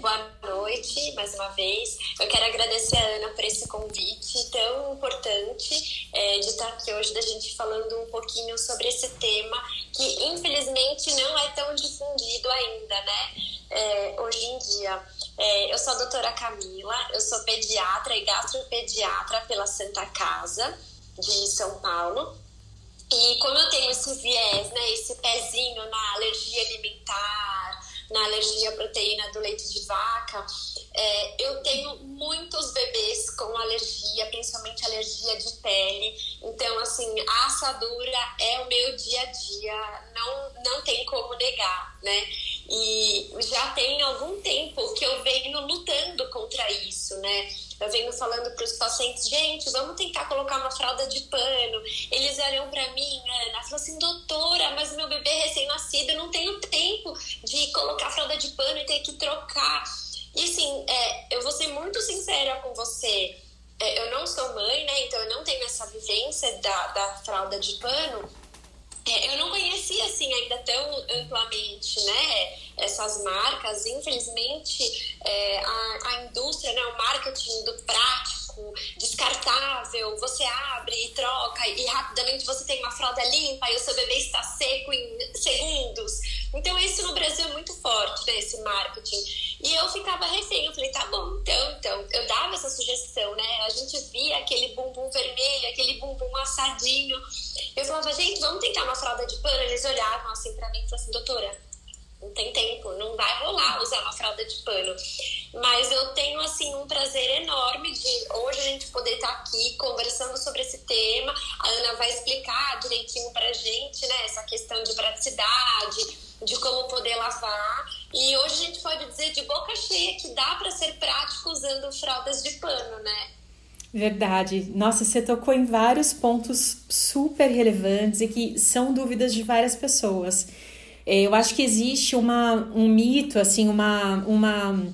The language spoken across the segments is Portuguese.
boa noite mais uma vez. Eu quero agradecer a Ana por esse convite tão importante é, de estar aqui hoje, da gente falando um pouquinho sobre esse tema que infelizmente não é tão difundido ainda, né? É, hoje em dia. É, eu sou a doutora Camila, eu sou pediatra e gastropediatra pela Santa Casa de São Paulo. E como eu tenho esse viés, né, esse pezinho na alergia alimentar, na alergia à proteína do leite de vaca, é, eu tenho muitos bebês com alergia, principalmente alergia de pele. Então, assim, a assadura é o meu dia a dia, não, não tem como negar, né? E já tem algum tempo que eu venho lutando contra isso, né? Eu venho falando para os pacientes, gente, vamos tentar colocar uma fralda de pano. Eles olham para mim, Ana, falam assim, doutora, mas meu bebê recém-nascido, eu não tenho tempo de colocar fralda de pano e ter que trocar. E assim, é, eu vou ser muito sincera com você. É, eu não sou mãe, né? Então eu não tenho essa vivência da, da fralda de pano. É, eu não conhecia assim ainda tão amplamente, né? Essas marcas, infelizmente, é, a, a indústria, né? O marketing do prático, descartável, você abre e troca e rapidamente você tem uma fralda limpa e o seu bebê está seco em segundos. Então isso no Brasil é muito forte, né? Esse marketing. E eu ficava refém, eu falei, tá bom, então, então. Eu dava essa sugestão, né? A gente via aquele bumbum vermelho, aquele bumbum assadinho. Eu falava, gente, vamos tentar uma fralda de pano? Eles olhavam assim pra mim e falavam assim, doutora, não tem tempo, não vai rolar usar uma fralda de pano. Mas eu tenho, assim, um prazer enorme de hoje a gente poder estar aqui conversando sobre esse tema. A Ana vai explicar direitinho pra gente, né, essa questão de praticidade, de como poder lavar. E hoje a gente pode dizer de boca cheia que dá para ser prático usando fraldas de pano, né? Verdade. Nossa, você tocou em vários pontos super relevantes e que são dúvidas de várias pessoas. É, eu acho que existe uma, um mito, assim, uma, uma,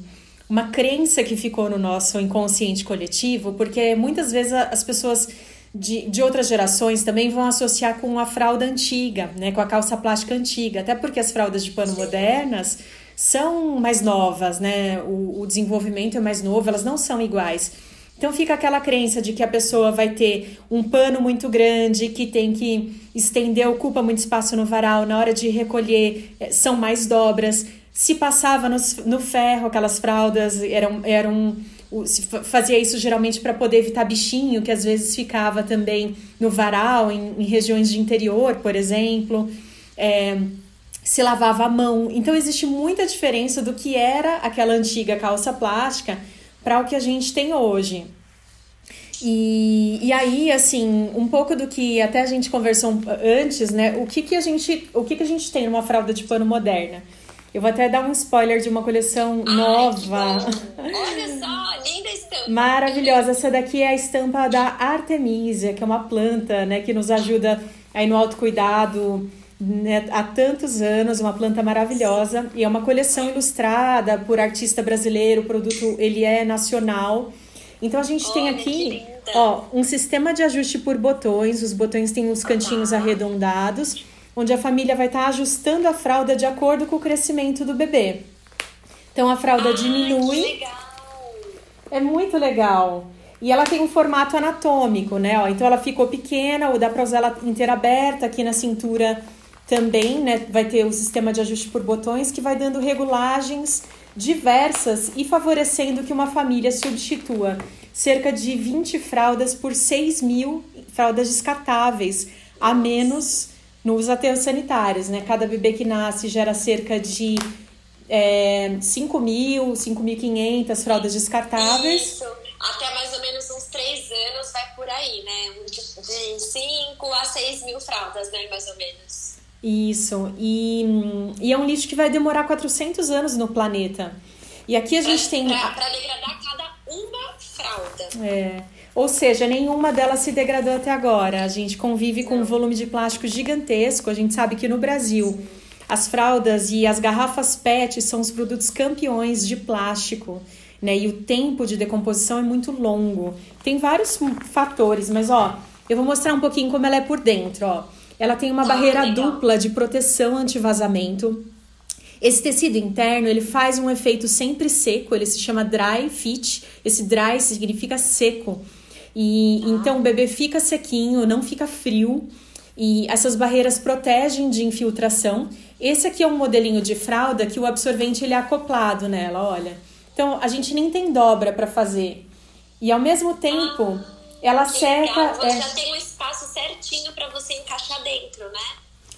uma crença que ficou no nosso inconsciente coletivo, porque muitas vezes as pessoas de, de outras gerações também vão associar com a fralda antiga, né, com a calça plástica antiga, até porque as fraldas de pano modernas são mais novas, né? O, o desenvolvimento é mais novo, elas não são iguais. Então fica aquela crença de que a pessoa vai ter um pano muito grande, que tem que estender, ocupa muito espaço no varal, na hora de recolher eh, são mais dobras. Se passava no, no ferro, aquelas fraldas eram, eram se fazia isso geralmente para poder evitar bichinho, que às vezes ficava também no varal, em, em regiões de interior, por exemplo. É, se lavava a mão. Então existe muita diferença do que era aquela antiga calça plástica para o que a gente tem hoje. E, e aí, assim, um pouco do que até a gente conversou antes, né? O que, que a gente, o que, que a gente tem numa fralda de pano moderna? Eu vou até dar um spoiler de uma coleção Ai, nova. Olha só, linda estampa. Maravilhosa. Essa daqui é a estampa da Artemisia, que é uma planta, né, que nos ajuda aí no autocuidado né, há tantos anos, uma planta maravilhosa e é uma coleção ilustrada por artista brasileiro, o produto ele é nacional. Então a gente Olha, tem aqui, ó, um sistema de ajuste por botões, os botões têm os cantinhos uhum. arredondados, onde a família vai estar tá ajustando a fralda de acordo com o crescimento do bebê. Então a fralda diminui. É muito legal. E ela tem um formato anatômico, né? Ó, então ela ficou pequena, para usar ela inteira aberta aqui na cintura também né, vai ter o sistema de ajuste por botões que vai dando regulagens diversas e favorecendo que uma família substitua cerca de 20 fraldas por 6 mil fraldas descartáveis a menos nos aterros sanitários. Né? Cada bebê que nasce gera cerca de é, 5 mil, 5.500 fraldas descartáveis. Isso. Até mais ou menos uns 3 anos vai por aí, né? De 5 a 6 mil fraldas, né? Mais ou menos. Isso. E, e é um lixo que vai demorar 400 anos no planeta. E aqui a gente tem. Para degradar cada uma fralda. É. Ou seja, nenhuma delas se degradou até agora. A gente convive com um volume de plástico gigantesco. A gente sabe que no Brasil as fraldas e as garrafas PET são os produtos campeões de plástico. Né? E o tempo de decomposição é muito longo. Tem vários fatores, mas ó, eu vou mostrar um pouquinho como ela é por dentro. Ó. Ela tem uma ah, barreira legal. dupla de proteção anti-vazamento. Esse tecido interno, ele faz um efeito sempre seco, ele se chama dry fit. Esse dry significa seco. E ah. então o bebê fica sequinho, não fica frio. E essas barreiras protegem de infiltração. Esse aqui é um modelinho de fralda que o absorvente ele é acoplado nela, olha. Então a gente nem tem dobra para fazer. E ao mesmo tempo, ah, ela seca. Você é... já tem um espaço certinho para você encaixar dentro, né?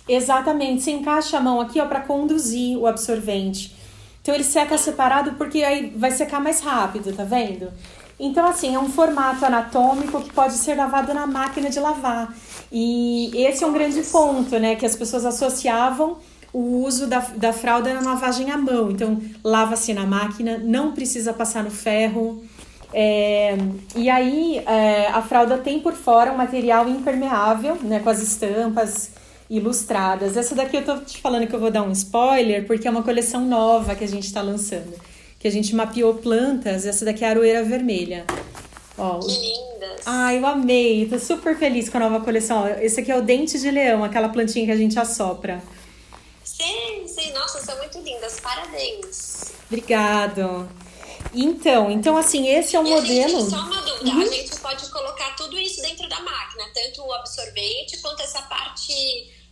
Exatamente, você encaixa a mão aqui ó para conduzir o absorvente. Então ele seca separado porque aí vai secar mais rápido, tá vendo? Então assim, é um formato anatômico que pode ser lavado na máquina de lavar. E esse é um grande ponto, né, que as pessoas associavam o uso da, da fralda na lavagem à mão. Então, lava-se na máquina, não precisa passar no ferro. É, e aí, é, a fralda tem por fora um material impermeável, né, com as estampas ilustradas. Essa daqui eu tô te falando que eu vou dar um spoiler, porque é uma coleção nova que a gente está lançando. Que a gente mapeou plantas, essa daqui é a aroeira vermelha. Ó, que lindas! Ah, eu amei, tô super feliz com a nova coleção. esse aqui é o dente de leão, aquela plantinha que a gente assopra. Sim, sim, nossa, são muito lindas, parabéns. Obrigado. Então, então assim, esse é o modelo. Gente, só uma dúvida, uhum. a gente pode colocar tudo isso dentro da máquina, tanto o absorvente quanto essa parte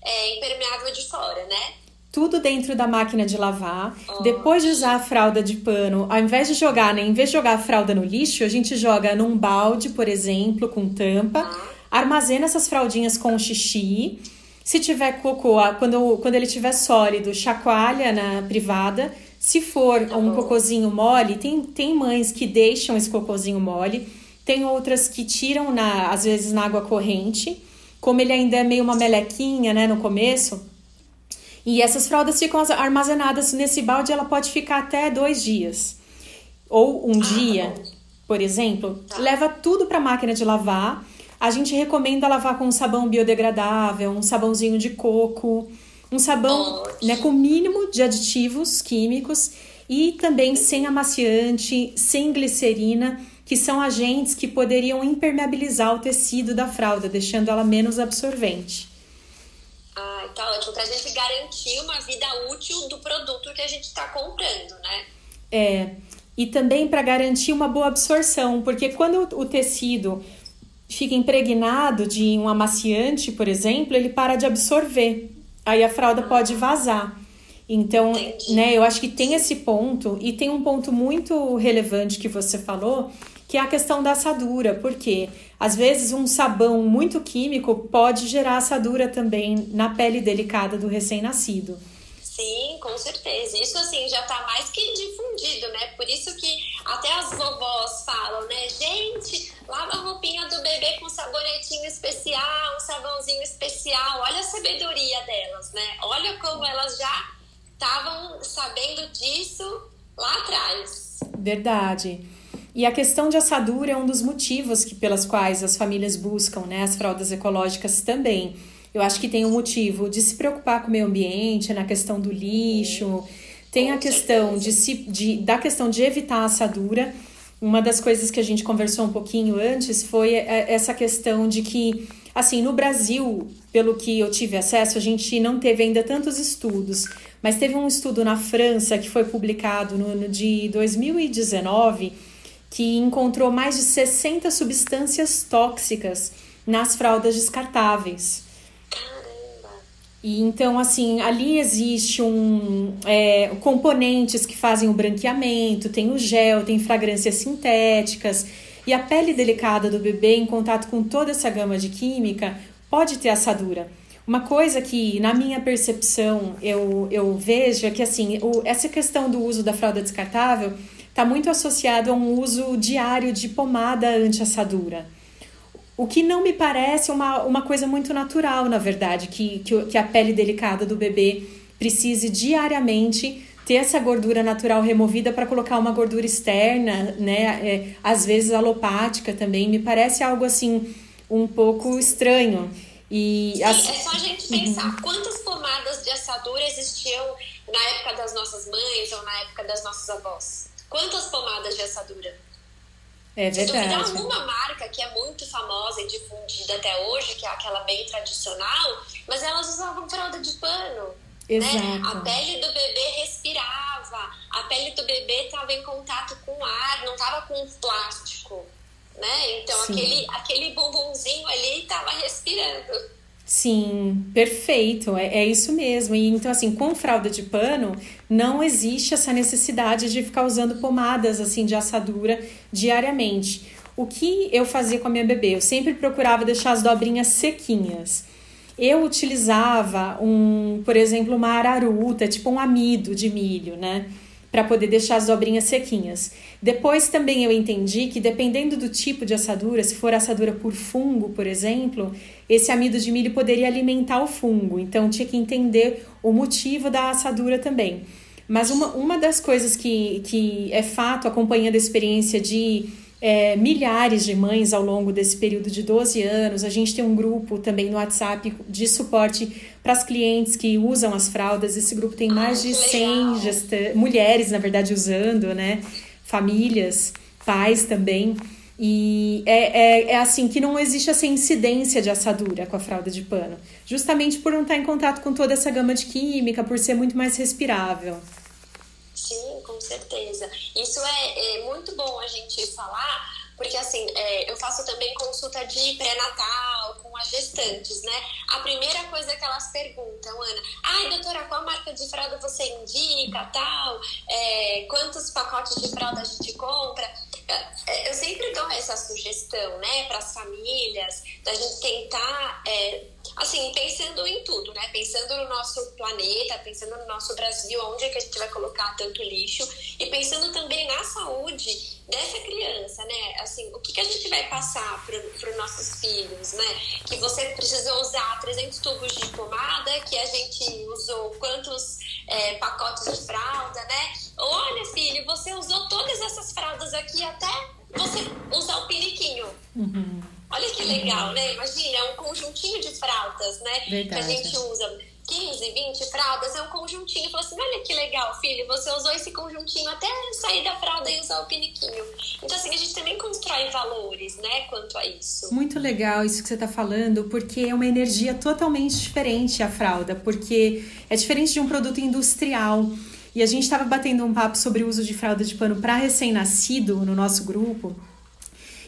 é, impermeável de fora, né? Tudo dentro da máquina de lavar. Oh. Depois de usar a fralda de pano, ao invés de jogar, né? Em vez de jogar a fralda no lixo, a gente joga num balde, por exemplo, com tampa. Ah. Armazena essas fraldinhas com xixi. Se tiver cocô, quando, quando ele tiver sólido, chacoalha na privada. Se for tá um cocôzinho mole, tem, tem mães que deixam esse cocôzinho mole. Tem outras que tiram, na, às vezes, na água corrente. Como ele ainda é meio uma melequinha, né, no começo. E essas fraldas ficam armazenadas nesse balde, ela pode ficar até dois dias. Ou um ah, dia, tá por exemplo. Tá. Leva tudo para a máquina de lavar. A gente recomenda lavar com um sabão biodegradável, um sabãozinho de coco, um sabão né, com mínimo de aditivos químicos e também sem amaciante, sem glicerina que são agentes que poderiam impermeabilizar o tecido da fralda, deixando ela menos absorvente. Ah, tá ótimo. Para a gente garantir uma vida útil do produto que a gente está comprando, né? É. E também para garantir uma boa absorção, porque quando o tecido fica impregnado de um amaciante, por exemplo, ele para de absorver. Aí a fralda ah. pode vazar. Então, Entendi. né, eu acho que tem esse ponto e tem um ponto muito relevante que você falou, que é a questão da assadura, porque às vezes um sabão muito químico pode gerar assadura também na pele delicada do recém-nascido. Sim, com certeza. Isso assim já está mais que difundido, né? Por isso que até as vovós falam, né? Gente, lava a roupinha do bebê com um sabonetinho especial, um sabãozinho especial. Olha a sabedoria delas, né? Olha como elas já estavam sabendo disso lá atrás. Verdade. E a questão de assadura é um dos motivos que, pelas quais as famílias buscam né, as fraldas ecológicas também. Eu acho que tem um motivo de se preocupar com o meio ambiente, na questão do lixo, tem a questão de se, de, da questão de evitar a assadura. Uma das coisas que a gente conversou um pouquinho antes foi é, essa questão de que, assim, no Brasil, pelo que eu tive acesso, a gente não teve ainda tantos estudos, mas teve um estudo na França que foi publicado no ano de 2019 que encontrou mais de 60 substâncias tóxicas nas fraldas descartáveis. E então, assim, ali existe um é, componentes que fazem o branqueamento, tem o gel, tem fragrâncias sintéticas. E a pele delicada do bebê, em contato com toda essa gama de química, pode ter assadura. Uma coisa que, na minha percepção, eu, eu vejo é que, assim, o, essa questão do uso da fralda descartável está muito associado a um uso diário de pomada anti-assadura. O que não me parece uma, uma coisa muito natural, na verdade, que, que, que a pele delicada do bebê precise diariamente ter essa gordura natural removida para colocar uma gordura externa, né? É, às vezes alopática também, me parece algo assim um pouco estranho. E Sim, as... é só a gente pensar uhum. quantas pomadas de assadura existiam na época das nossas mães ou na época das nossas avós. Quantas pomadas de assadura? É verdade. Se duvidar uma marca que é muito famosa e difundida até hoje, que é aquela bem tradicional, mas elas usavam fralda de pano. Exato. Né? A pele do bebê respirava, a pele do bebê estava em contato com o ar, não estava com plástico. Né? Então aquele, aquele bumbumzinho ali estava respirando. Sim, perfeito, é, é isso mesmo. E então, assim, com fralda de pano, não existe essa necessidade de ficar usando pomadas assim de assadura diariamente. O que eu fazia com a minha bebê? Eu sempre procurava deixar as dobrinhas sequinhas. Eu utilizava um, por exemplo, uma araruta, tipo um amido de milho, né? Para poder deixar as dobrinhas sequinhas. Depois também eu entendi que dependendo do tipo de assadura, se for assadura por fungo, por exemplo, esse amido de milho poderia alimentar o fungo. Então tinha que entender o motivo da assadura também. Mas uma, uma das coisas que, que é fato, acompanhando a experiência de é, milhares de mães ao longo desse período de 12 anos. A gente tem um grupo também no WhatsApp de suporte para as clientes que usam as fraldas. Esse grupo tem mais de 100 gesta mulheres, na verdade, usando, né? Famílias, pais também. E é, é, é, assim que não existe essa incidência de assadura com a fralda de pano, justamente por não estar em contato com toda essa gama de química, por ser muito mais respirável. Sim, com certeza. Isso é, é muito bom a gente falar, porque assim, é, eu faço também consulta de pré-natal com as gestantes, né? A primeira coisa que elas perguntam, Ana, ai, doutora, qual marca de fralda você indica, tal? É, quantos pacotes de fralda a gente compra? É, eu sempre dou essa sugestão, né, para as famílias, da gente tentar é, assim, pensando em tudo, né? Pensando no nosso planeta, pensando no nosso Brasil, onde é que a gente vai colocar tanto lixo e pensando também na saúde dessa criança, né? Assim, o que, que a gente vai passar para os nossos filhos, né? Que você precisou usar 300 tubos de pomada, que a gente usou quantos é, pacotes de fralda, né? Olha, filho, você usou todas essas fraldas aqui até você usar o periquinho. Uhum. Olha que legal, né? Imagina, é um conjuntinho de fraldas, né? Verdade. Que a gente usa 15, 20 fraldas, é um conjuntinho. Fala assim, olha que legal, filho, você usou esse conjuntinho até sair da fralda e usar o piniquinho. Então, assim, a gente também constrói valores, né, quanto a isso. Muito legal isso que você está falando, porque é uma energia totalmente diferente a fralda, porque é diferente de um produto industrial. E a gente estava batendo um papo sobre o uso de fralda de pano para recém-nascido no nosso grupo.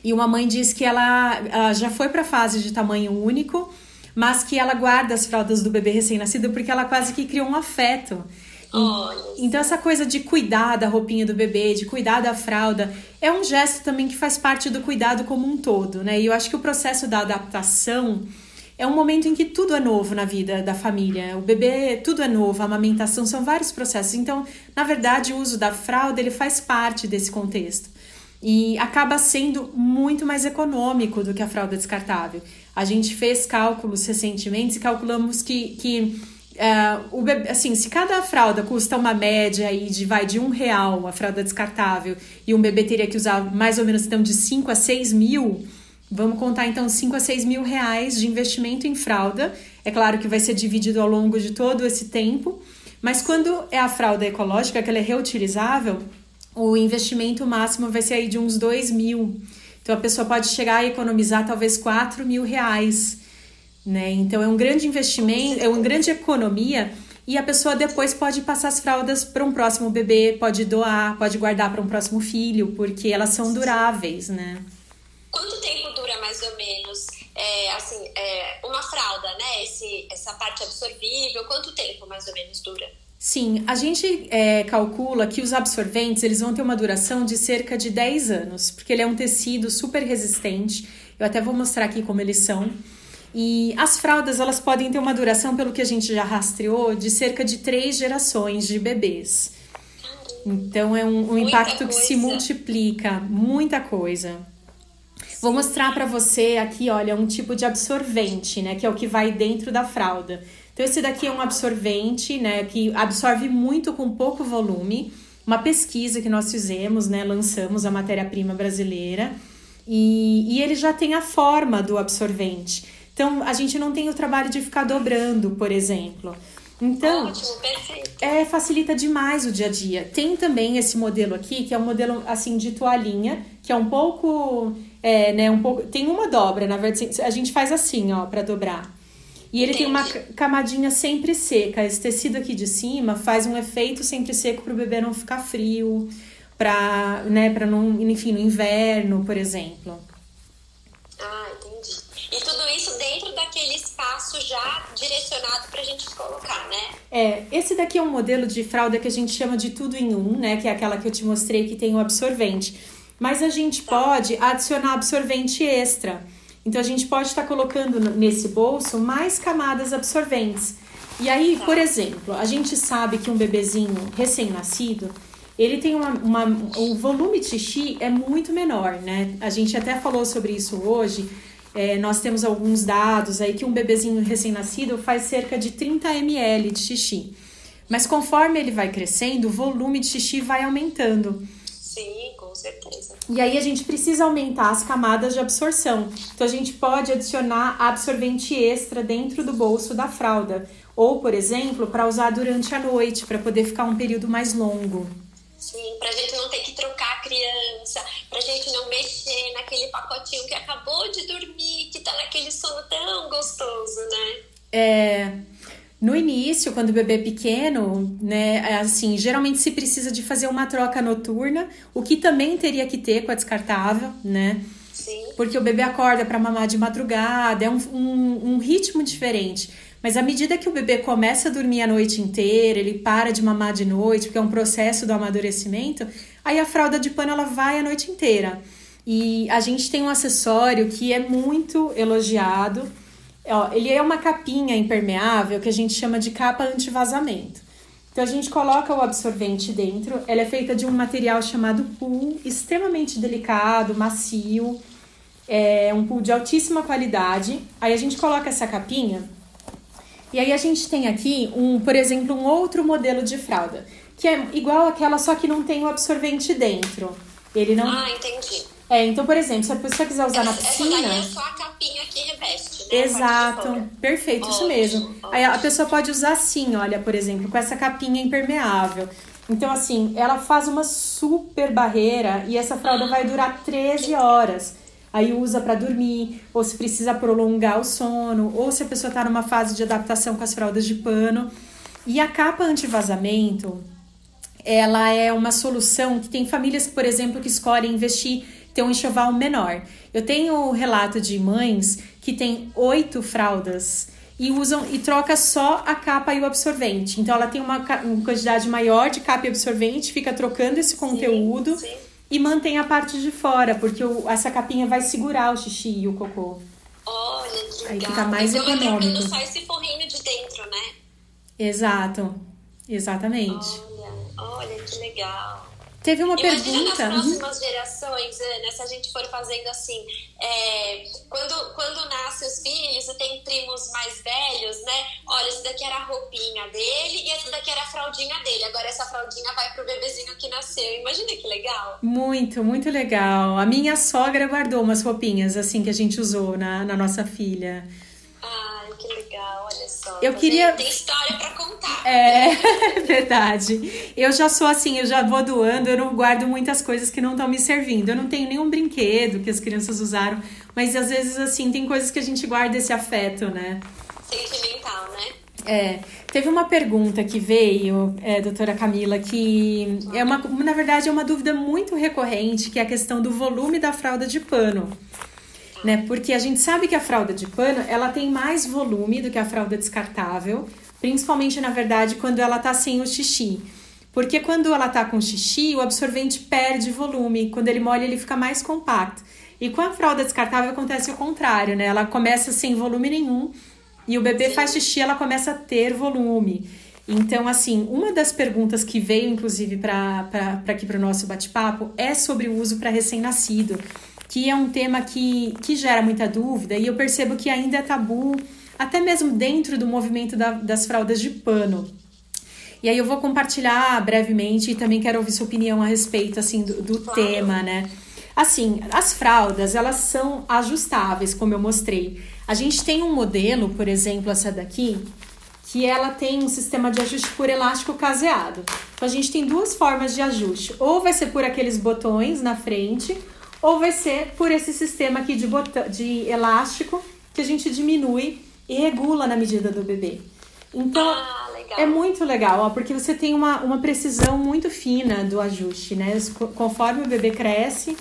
E uma mãe diz que ela, ela já foi para a fase de tamanho único, mas que ela guarda as fraldas do bebê recém-nascido porque ela quase que criou um afeto. E, então, essa coisa de cuidar da roupinha do bebê, de cuidar da fralda, é um gesto também que faz parte do cuidado como um todo, né? E eu acho que o processo da adaptação é um momento em que tudo é novo na vida da família. O bebê, tudo é novo, a amamentação são vários processos. Então, na verdade, o uso da fralda, ele faz parte desse contexto e acaba sendo muito mais econômico do que a fralda descartável. A gente fez cálculos recentemente e calculamos que, que uh, o bebê, assim, se cada fralda custa uma média aí de vai de um real a fralda descartável e um bebê teria que usar mais ou menos então de 5 a 6 mil, vamos contar então 5 a 6 mil reais de investimento em fralda. É claro que vai ser dividido ao longo de todo esse tempo, mas quando é a fralda ecológica, que ela é reutilizável, o investimento máximo vai ser aí de uns 2 mil. Então a pessoa pode chegar a economizar talvez 4 mil reais. Né? Então é um grande investimento, é uma grande economia e a pessoa depois pode passar as fraldas para um próximo bebê, pode doar, pode guardar para um próximo filho, porque elas são duráveis, né? Quanto tempo né? Esse, essa parte absorvível, quanto tempo mais ou menos dura? Sim, a gente é, calcula que os absorventes eles vão ter uma duração de cerca de 10 anos, porque ele é um tecido super resistente. Eu até vou mostrar aqui como eles são. E as fraldas elas podem ter uma duração, pelo que a gente já rastreou, de cerca de três gerações de bebês. Então é um, um impacto que se multiplica, muita coisa. Vou mostrar para você aqui, olha, um tipo de absorvente, né, que é o que vai dentro da fralda. Então, esse daqui é um absorvente, né, que absorve muito com pouco volume. Uma pesquisa que nós fizemos, né, lançamos a matéria-prima brasileira e, e ele já tem a forma do absorvente. Então, a gente não tem o trabalho de ficar dobrando, por exemplo. Então, Ótimo. É, facilita demais o dia a dia. Tem também esse modelo aqui, que é um modelo assim de toalhinha, que é um pouco, é, né, um pouco, tem uma dobra, na verdade, a gente faz assim, ó, para dobrar. E ele Entendi. tem uma camadinha sempre seca. Esse tecido aqui de cima faz um efeito sempre seco para o bebê não ficar frio, para, né, para não, enfim, no inverno, por exemplo. Ah, entendi. E tudo isso dentro daquele espaço já direcionado para a gente colocar, né? É, esse daqui é um modelo de fralda que a gente chama de tudo em um, né? Que é aquela que eu te mostrei que tem o absorvente. Mas a gente tá. pode adicionar absorvente extra. Então a gente pode estar tá colocando nesse bolso mais camadas absorventes. E aí, tá. por exemplo, a gente sabe que um bebezinho recém-nascido, ele tem uma, uma, um volume de xixi é muito menor, né? A gente até falou sobre isso hoje. É, nós temos alguns dados aí que um bebezinho recém-nascido faz cerca de 30 ml de xixi. Mas conforme ele vai crescendo, o volume de xixi vai aumentando. Sim, certeza. E aí a gente precisa aumentar as camadas de absorção. Então a gente pode adicionar absorvente extra dentro do bolso da fralda. Ou, por exemplo, para usar durante a noite, para poder ficar um período mais longo. Sim, pra gente não ter que trocar a criança, pra gente não mexer naquele pacotinho que acabou de dormir, que tá naquele sono tão gostoso, né? É. No início, quando o bebê é pequeno, né, é assim, geralmente se precisa de fazer uma troca noturna, o que também teria que ter com a descartável, né? Sim. Porque o bebê acorda para mamar de madrugada, é um, um, um ritmo diferente. Mas à medida que o bebê começa a dormir a noite inteira, ele para de mamar de noite, porque é um processo do amadurecimento, aí a fralda de pano ela vai a noite inteira. E a gente tem um acessório que é muito elogiado. Ó, ele é uma capinha impermeável que a gente chama de capa anti-vazamento. Então a gente coloca o absorvente dentro. Ela é feita de um material chamado pool, extremamente delicado, macio. É um pool de altíssima qualidade. Aí a gente coloca essa capinha e aí a gente tem aqui, um, por exemplo, um outro modelo de fralda, que é igual àquela, só que não tem o absorvente dentro. Ele não. Ah, entendi. É, então, por exemplo, se a pessoa quiser usar essa, na piscina. Essa daí é só a capinha que reveste, né? Exato, perfeito, ótimo, isso mesmo. Ótimo. Aí a pessoa pode usar assim, olha, por exemplo, com essa capinha impermeável. Então, assim, ela faz uma super barreira e essa fralda vai durar 13 horas aí usa para dormir, ou se precisa prolongar o sono, ou se a pessoa está numa fase de adaptação com as fraldas de pano. E a capa anti-vazamento, ela é uma solução que tem famílias, por exemplo, que escolhem investir ter um enxoval menor. Eu tenho relato de mães que têm oito fraldas e usam e troca só a capa e o absorvente. Então ela tem uma, uma quantidade maior de capa e absorvente, fica trocando esse conteúdo. Sim, sim e mantém a parte de fora, porque o, essa capinha vai segurar o xixi e o cocô. Olha, que legal. Aí fica mais então, econômico. só esse forrinho de dentro, né? Exato. Exatamente. Olha que legal. Teve uma Imagina pergunta. nas próximas gerações, Ana, se a gente for fazendo assim, é, quando, quando nascem os filhos e tem primos mais velhos, né? Olha, esse daqui era a roupinha dele e esse daqui era a fraldinha dele. Agora essa fraldinha vai pro bebezinho que nasceu. Imagina que legal. Muito, muito legal. A minha sogra guardou umas roupinhas assim que a gente usou na, na nossa filha. Ai, que legal, olha só. Eu tá queria. Tem história pra contar. É, verdade. Eu já sou assim, eu já vou doando, eu não guardo muitas coisas que não estão me servindo. Eu não tenho nenhum brinquedo que as crianças usaram, mas às vezes, assim, tem coisas que a gente guarda esse afeto, né? Sentimental, né? É, teve uma pergunta que veio, é, doutora Camila, que é uma, na verdade, é uma dúvida muito recorrente, que é a questão do volume da fralda de pano né? Porque a gente sabe que a fralda de pano, ela tem mais volume do que a fralda descartável, principalmente na verdade quando ela tá sem o xixi. Porque quando ela tá com xixi, o absorvente perde volume, quando ele molha ele fica mais compacto. E com a fralda descartável acontece o contrário, né? Ela começa sem volume nenhum e o bebê faz xixi, ela começa a ter volume. Então, assim, uma das perguntas que veio, inclusive, para aqui para o nosso bate-papo é sobre o uso para recém-nascido que é um tema que, que gera muita dúvida e eu percebo que ainda é tabu, até mesmo dentro do movimento da, das fraldas de pano. E aí eu vou compartilhar brevemente e também quero ouvir sua opinião a respeito assim do, do claro. tema, né? Assim, as fraldas, elas são ajustáveis, como eu mostrei. A gente tem um modelo, por exemplo, essa daqui, que ela tem um sistema de ajuste por elástico caseado. Então a gente tem duas formas de ajuste. Ou vai ser por aqueles botões na frente, ou vai ser por esse sistema aqui de, botão, de elástico que a gente diminui e regula na medida do bebê. Então, ah, é muito legal, ó, porque você tem uma, uma precisão muito fina do ajuste, né? Conforme o bebê cresce,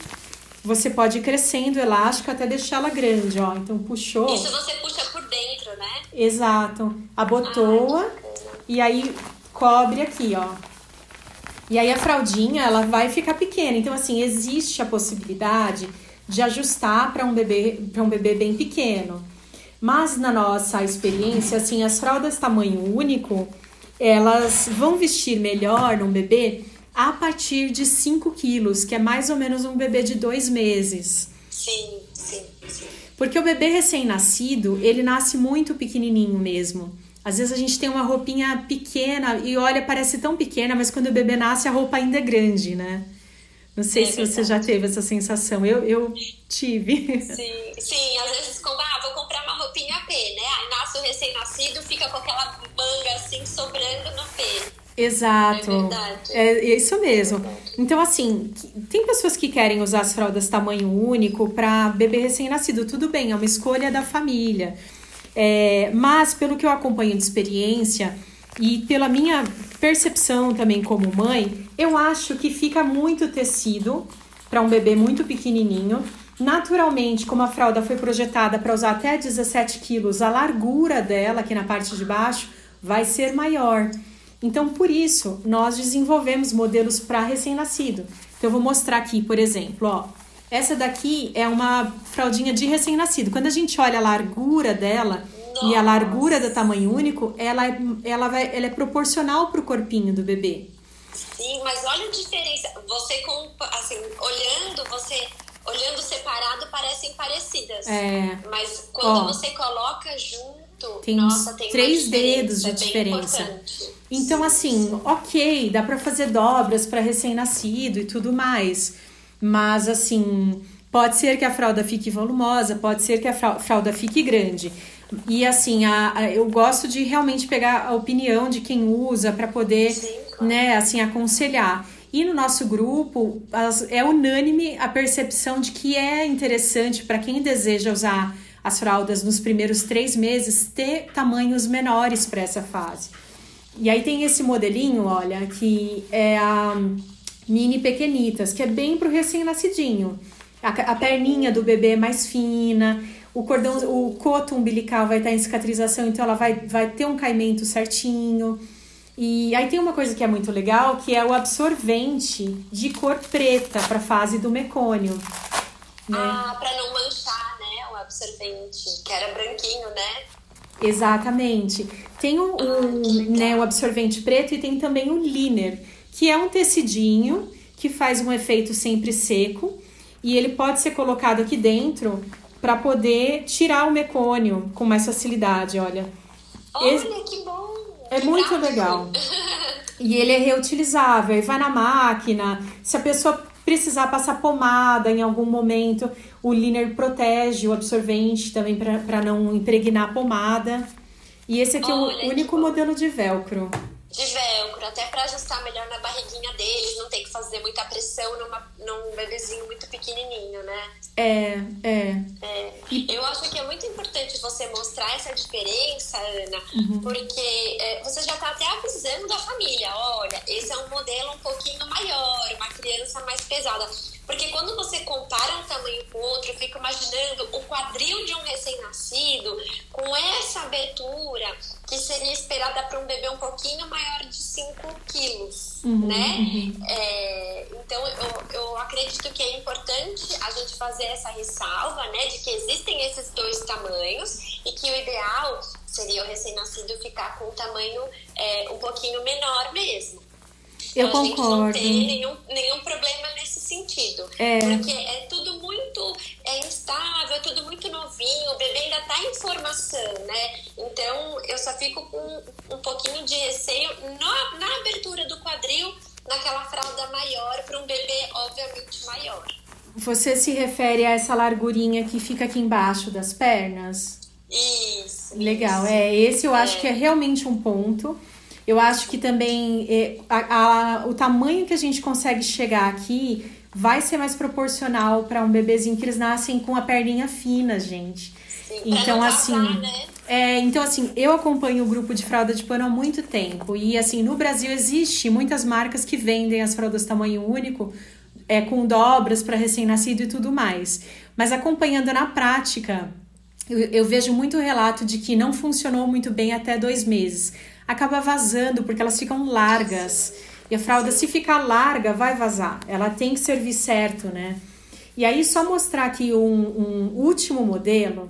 você pode ir crescendo o elástico até deixá-la grande, ó. Então, puxou. Isso você puxa por dentro, né? Exato. Abotoa ah, e aí cobre aqui, ó. E aí a fraldinha, ela vai ficar pequena. Então, assim, existe a possibilidade de ajustar para um bebê para um bebê bem pequeno. Mas na nossa experiência, assim, as fraldas tamanho único, elas vão vestir melhor num bebê a partir de 5 quilos, que é mais ou menos um bebê de dois meses. Sim, sim, sim. Porque o bebê recém-nascido, ele nasce muito pequenininho mesmo. Às vezes a gente tem uma roupinha pequena e olha, parece tão pequena, mas quando o bebê nasce a roupa ainda é grande, né? Não sei é se verdade. você já teve essa sensação. Eu, eu tive. Sim, sim. Às vezes, como, ah, vou comprar uma roupinha P, né? Aí nasce o recém-nascido, fica com aquela manga assim sobrando no P. Exato. É verdade. É isso mesmo. É então, assim, tem pessoas que querem usar as fraldas tamanho único para bebê recém-nascido. Tudo bem, é uma escolha da família. É, mas, pelo que eu acompanho de experiência e pela minha percepção também como mãe, eu acho que fica muito tecido para um bebê muito pequenininho. Naturalmente, como a fralda foi projetada para usar até 17 quilos, a largura dela aqui na parte de baixo vai ser maior. Então, por isso, nós desenvolvemos modelos para recém-nascido. Então, eu vou mostrar aqui, por exemplo, ó. Essa daqui é uma fraldinha de recém-nascido. Quando a gente olha a largura dela Nossa. e a largura do tamanho único, ela, é, ela, vai, ela é proporcional para o corpinho do bebê. Sim, mas olha a diferença. Você, com, assim, olhando, você olhando separado parecem parecidas. É. Mas quando Ó, você coloca junto, tem nossa, tem três dedos de diferença. Então, assim, ok, dá para fazer dobras para recém-nascido e tudo mais. Mas, assim, pode ser que a fralda fique volumosa, pode ser que a fralda fique grande. E, assim, a, a eu gosto de realmente pegar a opinião de quem usa para poder, Sim, claro. né, assim, aconselhar. E no nosso grupo as, é unânime a percepção de que é interessante para quem deseja usar as fraldas nos primeiros três meses ter tamanhos menores para essa fase. E aí tem esse modelinho, olha, que é a mini pequenitas, que é bem pro recém-nascidinho. A, a, perninha do bebê é mais fina, o cordão, o coto umbilical vai estar em cicatrização, então ela vai, vai ter um caimento certinho. E aí tem uma coisa que é muito legal, que é o absorvente de cor preta para a fase do mecônio. Né? Ah, para não manchar, né, o absorvente, que era branquinho, né? Exatamente. Tem o, o, né, o absorvente preto e tem também o liner, que é um tecidinho que faz um efeito sempre seco e ele pode ser colocado aqui dentro para poder tirar o mecônio com mais facilidade, olha. Olha Esse... que bom! É muito legal. E ele é reutilizável, e vai na máquina. Se a pessoa precisar passar pomada em algum momento, o liner protege o absorvente também para não impregnar a pomada. E esse aqui Olha, é o único modelo de velcro de velcro, até para ajustar melhor na barriguinha deles, não tem que fazer muita pressão numa, num bebezinho muito pequenininho, né? É, é. é. Eu acho que é muito importante você mostrar essa diferença, Ana, uhum. porque é, você já tá até avisando a família, olha, esse é um modelo um pouquinho maior, uma criança mais pesada. Porque quando você compara um tamanho com o outro, eu fico imaginando o quadril de um recém-nascido com essa abertura que seria esperada para um bebê um pouquinho maior de 5 quilos, uhum, né? Uhum. É, então, eu, eu acredito que é importante a gente fazer essa ressalva, né, de que existem esses dois tamanhos e que o ideal seria o recém-nascido ficar com um tamanho é, um pouquinho menor mesmo. Eu então, concordo. A gente não tem nenhum, nenhum problema nesse sentido. É. Porque é tudo muito é instável, é tudo muito novinho, o bebê ainda está em formação, né? Então eu só fico com um pouquinho de receio na, na abertura do quadril, naquela fralda maior, para um bebê, obviamente, maior. Você se refere a essa largurinha que fica aqui embaixo das pernas? Isso. Legal, isso. é. Esse eu acho é. que é realmente um ponto. Eu acho que também é, a, a, o tamanho que a gente consegue chegar aqui vai ser mais proporcional para um bebezinho que eles nascem com a perninha fina, gente. Sim, então, assim, né? É, então, assim, eu acompanho o grupo de fralda de pano há muito tempo. E, assim, no Brasil existe muitas marcas que vendem as fraldas tamanho único, é, com dobras para recém-nascido e tudo mais. Mas acompanhando na prática, eu, eu vejo muito relato de que não funcionou muito bem até dois meses. Acaba vazando porque elas ficam largas. E a fralda, se ficar larga, vai vazar. Ela tem que servir certo, né? E aí, só mostrar aqui um, um último modelo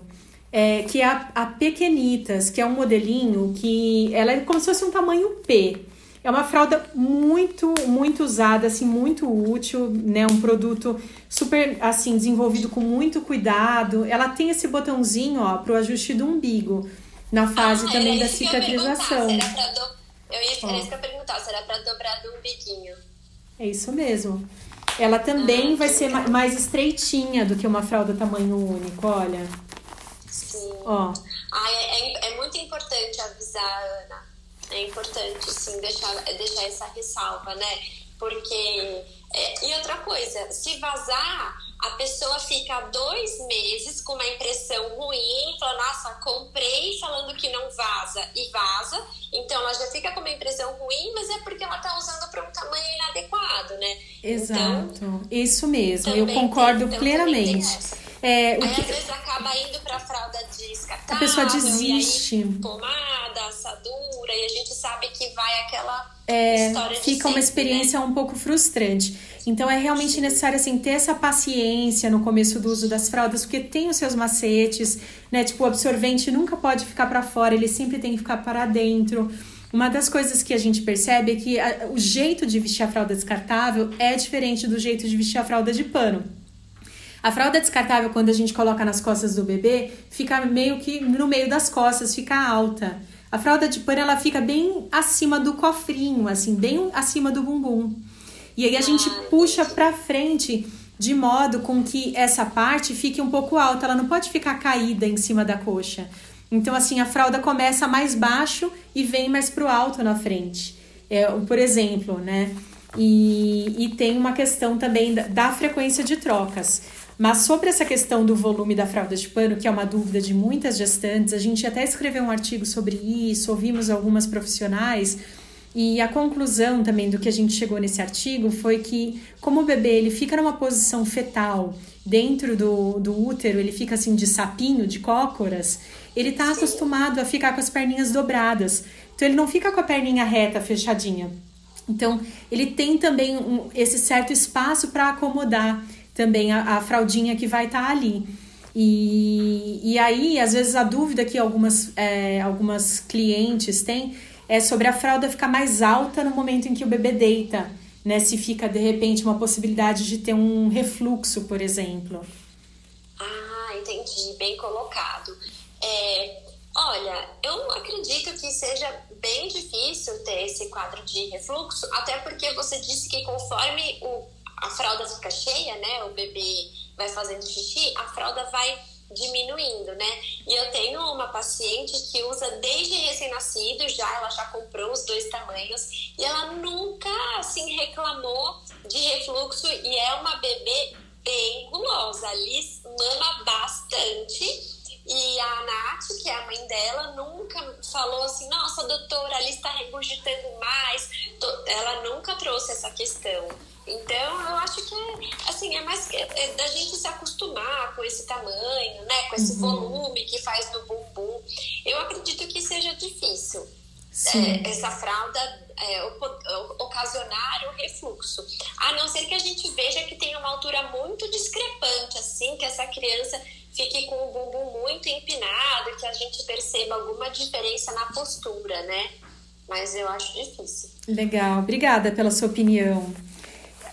é, que é a, a Pequenitas, que é um modelinho que ela é como se fosse um tamanho P. É uma fralda muito, muito usada, assim, muito útil, né? Um produto super, assim, desenvolvido com muito cuidado. Ela tem esse botãozinho, ó, pro ajuste do umbigo, na fase ah, também da cicatrização. Eu, do... eu ia, era isso que eu perguntar, será para dobrar do umbiguinho? É isso mesmo. Ela também ah, vai ser mais estreitinha do que uma fralda tamanho único, olha. Sim. Ó. Ah, é, é, é, muito importante avisar, Ana. É importante, sim, deixar, deixar essa ressalva, né? Porque. É, e outra coisa, se vazar, a pessoa fica dois meses com uma impressão ruim, falando, nossa, comprei falando que não vaza e vaza. Então ela já fica com uma impressão ruim, mas é porque ela tá usando para um tamanho inadequado, né? Exato. Então, Isso mesmo, eu concordo tem, então, plenamente. É, o aí, que... às vezes acaba indo pra fralda descartável. A pessoa desiste. pomada, assadura, e a gente sabe que vai aquela é, história de Fica sempre, uma experiência né? um pouco frustrante. Então é realmente necessário assim, ter essa paciência no começo do uso das fraldas, porque tem os seus macetes, né? Tipo, o absorvente nunca pode ficar para fora, ele sempre tem que ficar para dentro. Uma das coisas que a gente percebe é que a, o jeito de vestir a fralda descartável é diferente do jeito de vestir a fralda de pano. A fralda descartável, quando a gente coloca nas costas do bebê, fica meio que no meio das costas, fica alta. A fralda de pano, ela fica bem acima do cofrinho, assim, bem acima do bumbum. E aí a gente puxa pra frente de modo com que essa parte fique um pouco alta, ela não pode ficar caída em cima da coxa. Então, assim, a fralda começa mais baixo e vem mais pro alto na frente. É, por exemplo, né? E, e tem uma questão também da, da frequência de trocas. Mas sobre essa questão do volume da fralda de pano, que é uma dúvida de muitas gestantes, a gente até escreveu um artigo sobre isso, ouvimos algumas profissionais e a conclusão também do que a gente chegou nesse artigo foi que, como o bebê ele fica numa posição fetal dentro do, do útero, ele fica assim de sapinho, de cócoras, ele está acostumado a ficar com as perninhas dobradas. Então ele não fica com a perninha reta, fechadinha. Então ele tem também um, esse certo espaço para acomodar também a, a fraldinha que vai estar tá ali. E, e aí, às vezes, a dúvida que algumas, é, algumas clientes têm é sobre a fralda ficar mais alta no momento em que o bebê deita, né? Se fica, de repente, uma possibilidade de ter um refluxo, por exemplo. Ah, entendi. Bem colocado. É, olha, eu acredito que seja bem difícil ter esse quadro de refluxo, até porque você disse que conforme o a fralda fica cheia, né? O bebê vai fazendo xixi, a fralda vai diminuindo, né? E eu tenho uma paciente que usa desde recém-nascido, já ela já comprou os dois tamanhos e ela nunca assim reclamou de refluxo e é uma bebê bem gulosa, ali mama bastante. E a Nath, que é a mãe dela, nunca falou assim: nossa, doutora, ali está regurgitando mais. Ela nunca trouxe essa questão. Então, eu acho que é, assim, é mais é da gente se acostumar com esse tamanho, né? Com esse uhum. volume que faz do bumbum. Eu acredito que seja difícil é, essa fralda é, ocasionar o refluxo. A não ser que a gente veja que tem uma altura muito discrepante, assim, que essa criança fique com o bumbum muito empinado, que a gente perceba alguma diferença na postura, né? Mas eu acho difícil. Legal, obrigada pela sua opinião.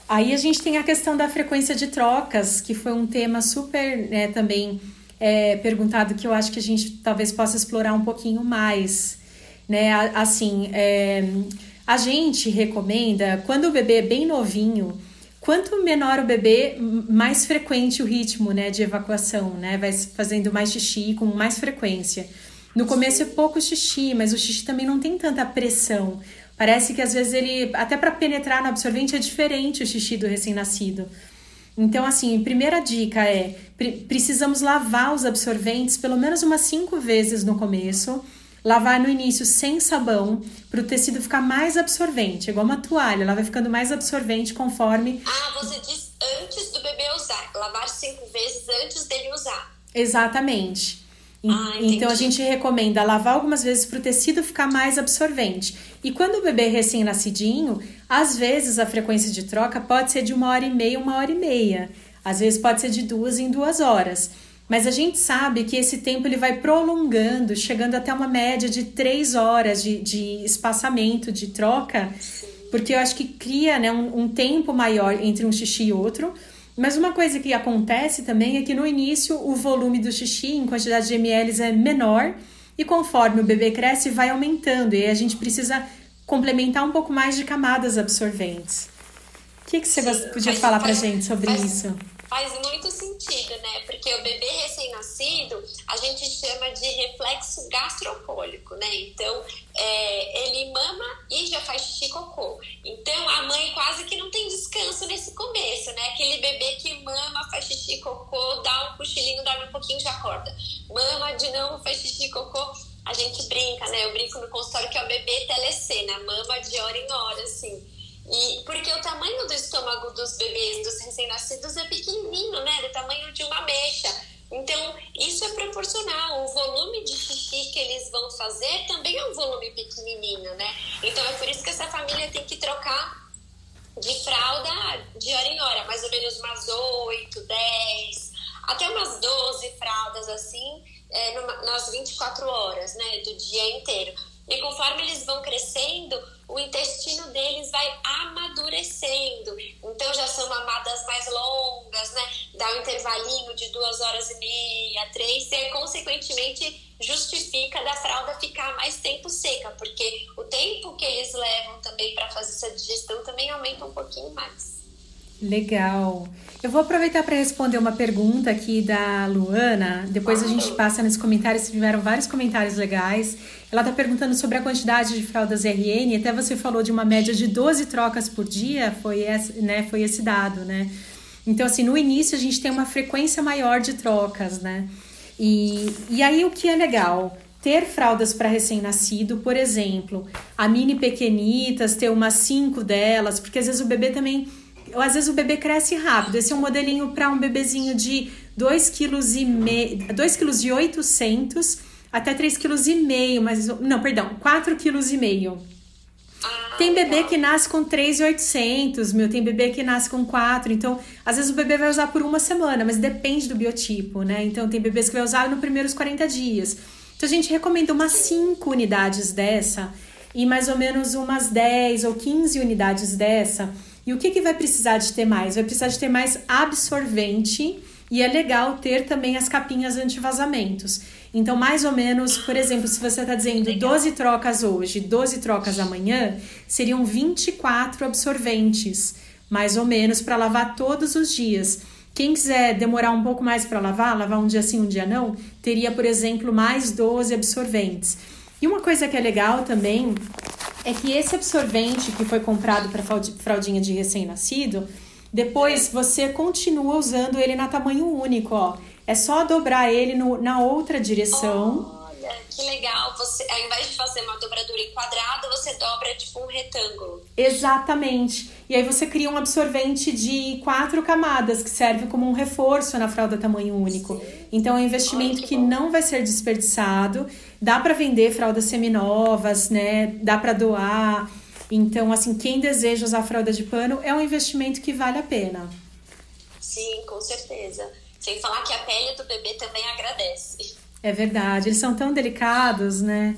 Aí a gente tem a questão da frequência de trocas, que foi um tema super né, também é, perguntado que eu acho que a gente talvez possa explorar um pouquinho mais. Né? Assim, é, a gente recomenda, quando o bebê é bem novinho, quanto menor o bebê, mais frequente o ritmo né, de evacuação, né? Vai fazendo mais xixi com mais frequência. No começo é pouco xixi, mas o xixi também não tem tanta pressão. Parece que às vezes ele, até para penetrar no absorvente, é diferente o xixi do recém-nascido. Então, assim, primeira dica é: precisamos lavar os absorventes pelo menos umas cinco vezes no começo. Lavar no início sem sabão, para o tecido ficar mais absorvente, igual uma toalha, ela vai ficando mais absorvente conforme. Ah, você diz antes do bebê usar, lavar cinco vezes antes dele usar. Exatamente. Ah, então a gente recomenda lavar algumas vezes para o tecido ficar mais absorvente. E quando o bebê é recém-nascidinho, às vezes a frequência de troca pode ser de uma hora e meia, uma hora e meia. Às vezes pode ser de duas em duas horas. Mas a gente sabe que esse tempo ele vai prolongando, chegando até uma média de três horas de, de espaçamento de troca, porque eu acho que cria né, um, um tempo maior entre um xixi e outro. Mas uma coisa que acontece também é que no início o volume do xixi em quantidade de ml é menor e conforme o bebê cresce vai aumentando e a gente precisa complementar um pouco mais de camadas absorventes. O que, que você Sim, podia faz, falar faz, pra gente sobre faz, isso? Faz muito sentido, né? Porque o bebê recém-nascido, a gente chama de reflexo gastropólico, né? Então, é, ele mama e já faz xixi cocô. Então, a mãe quase que não tem descanso nesse começo, né? Aquele bebê que mama, faz xixi cocô, dá um cochilinho, dorme um pouquinho já acorda. Mama de novo, faz xixi cocô. A gente brinca, né? Eu brinco no consultório que é o bebê telecena, mama de hora em hora, assim. E porque o tamanho do estômago dos bebês, dos recém-nascidos, é pequenininho, né? Do tamanho de uma mecha. Então, isso é proporcional. O volume de xixi que eles vão fazer também é um volume pequenininho, né? Então, é por isso que essa família tem que trocar de fralda de hora em hora, mais ou menos umas 8, 10, até umas 12 fraldas assim, é, nas 24 horas, né? Do dia inteiro. E conforme eles vão crescendo, o intestino deles vai amadurecendo. Então já são mamadas mais longas, né? Dá um intervalinho de duas horas e meia, três, e consequentemente justifica da fralda ficar mais tempo seca, porque o tempo que eles levam também para fazer essa digestão também aumenta um pouquinho mais. Legal. Eu vou aproveitar para responder uma pergunta aqui da Luana. Depois a gente passa nos comentários, tiveram vários comentários legais. Ela está perguntando sobre a quantidade de fraldas RN. Até você falou de uma média de 12 trocas por dia, foi esse, né, foi esse dado, né? Então, assim, no início a gente tem uma frequência maior de trocas, né? E, e aí o que é legal? Ter fraldas para recém-nascido, por exemplo, a mini pequenitas, ter umas cinco delas, porque às vezes o bebê também às vezes o bebê cresce rápido. Esse é um modelinho para um bebezinho de 2 kg e meio, 2 kg e 800 até 3 kg e meio, mas não, perdão, 4 kg e meio. Ah, tem bebê que nasce com 3,800, meu, tem bebê que nasce com 4. Então, às vezes o bebê vai usar por uma semana, mas depende do biotipo, né? Então, tem bebês que vai usar nos primeiros 40 dias. Então, a gente recomenda umas 5 unidades dessa e mais ou menos umas 10 ou 15 unidades dessa e o que, que vai precisar de ter mais? Vai precisar de ter mais absorvente e é legal ter também as capinhas anti-vazamentos. Então, mais ou menos, por exemplo, se você está dizendo 12 trocas hoje, 12 trocas amanhã, seriam 24 absorventes, mais ou menos, para lavar todos os dias. Quem quiser demorar um pouco mais para lavar, lavar um dia sim, um dia não, teria, por exemplo, mais 12 absorventes. E uma coisa que é legal também é que esse absorvente que foi comprado para fraldinha de recém-nascido, depois você continua usando ele na tamanho único, ó. É só dobrar ele no, na outra direção. Olha, que legal. Você, ao invés de fazer uma dobradura em quadrado, você dobra tipo um retângulo. Exatamente. E aí você cria um absorvente de quatro camadas que serve como um reforço na fralda tamanho único. Sim. Então é um investimento que não vai ser desperdiçado Dá para vender fraldas seminovas, né? Dá para doar. Então, assim, quem deseja usar fralda de pano é um investimento que vale a pena. Sim, com certeza. Sem falar que a pele do bebê também agradece. É verdade, eles são tão delicados, né?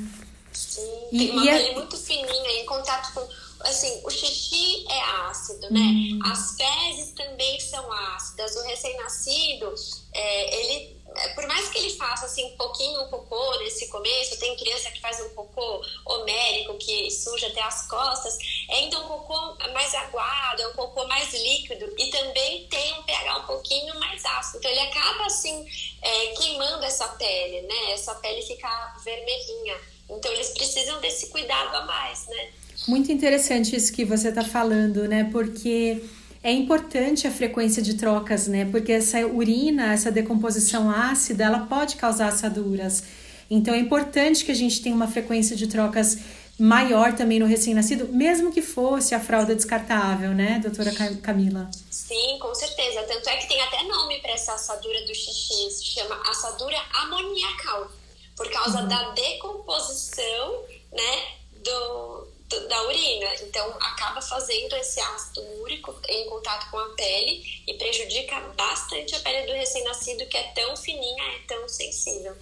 Sim, e, tem uma e é pele é... muito fininha, em contato com. Assim, o xixi é ácido, né? Hum. As fezes também são ácidas. O recém-nascido, é, ele por mais que ele faça assim um pouquinho um cocô nesse começo, tem criança que faz um cocô homérico que suja até as costas, é então um cocô mais aguado, é um cocô mais líquido e também tem um pH um pouquinho mais ácido. Então ele acaba assim é, queimando essa pele, né? Essa pele fica vermelhinha. Então eles precisam desse cuidado a mais, né? Muito interessante isso que você está falando, né? Porque é importante a frequência de trocas, né? Porque essa urina, essa decomposição ácida, ela pode causar assaduras. Então é importante que a gente tenha uma frequência de trocas maior também no recém-nascido, mesmo que fosse a fralda descartável, né, doutora Camila? Sim, com certeza. Tanto é que tem até nome para essa assadura do xixi, se chama assadura amoniacal, por causa uhum. da decomposição, né, do, do, da urina. Então, acaba fazendo esse ácido úrico em contato com a pele e prejudica bastante a pele do recém-nascido, que é tão fininha, é tão sensível.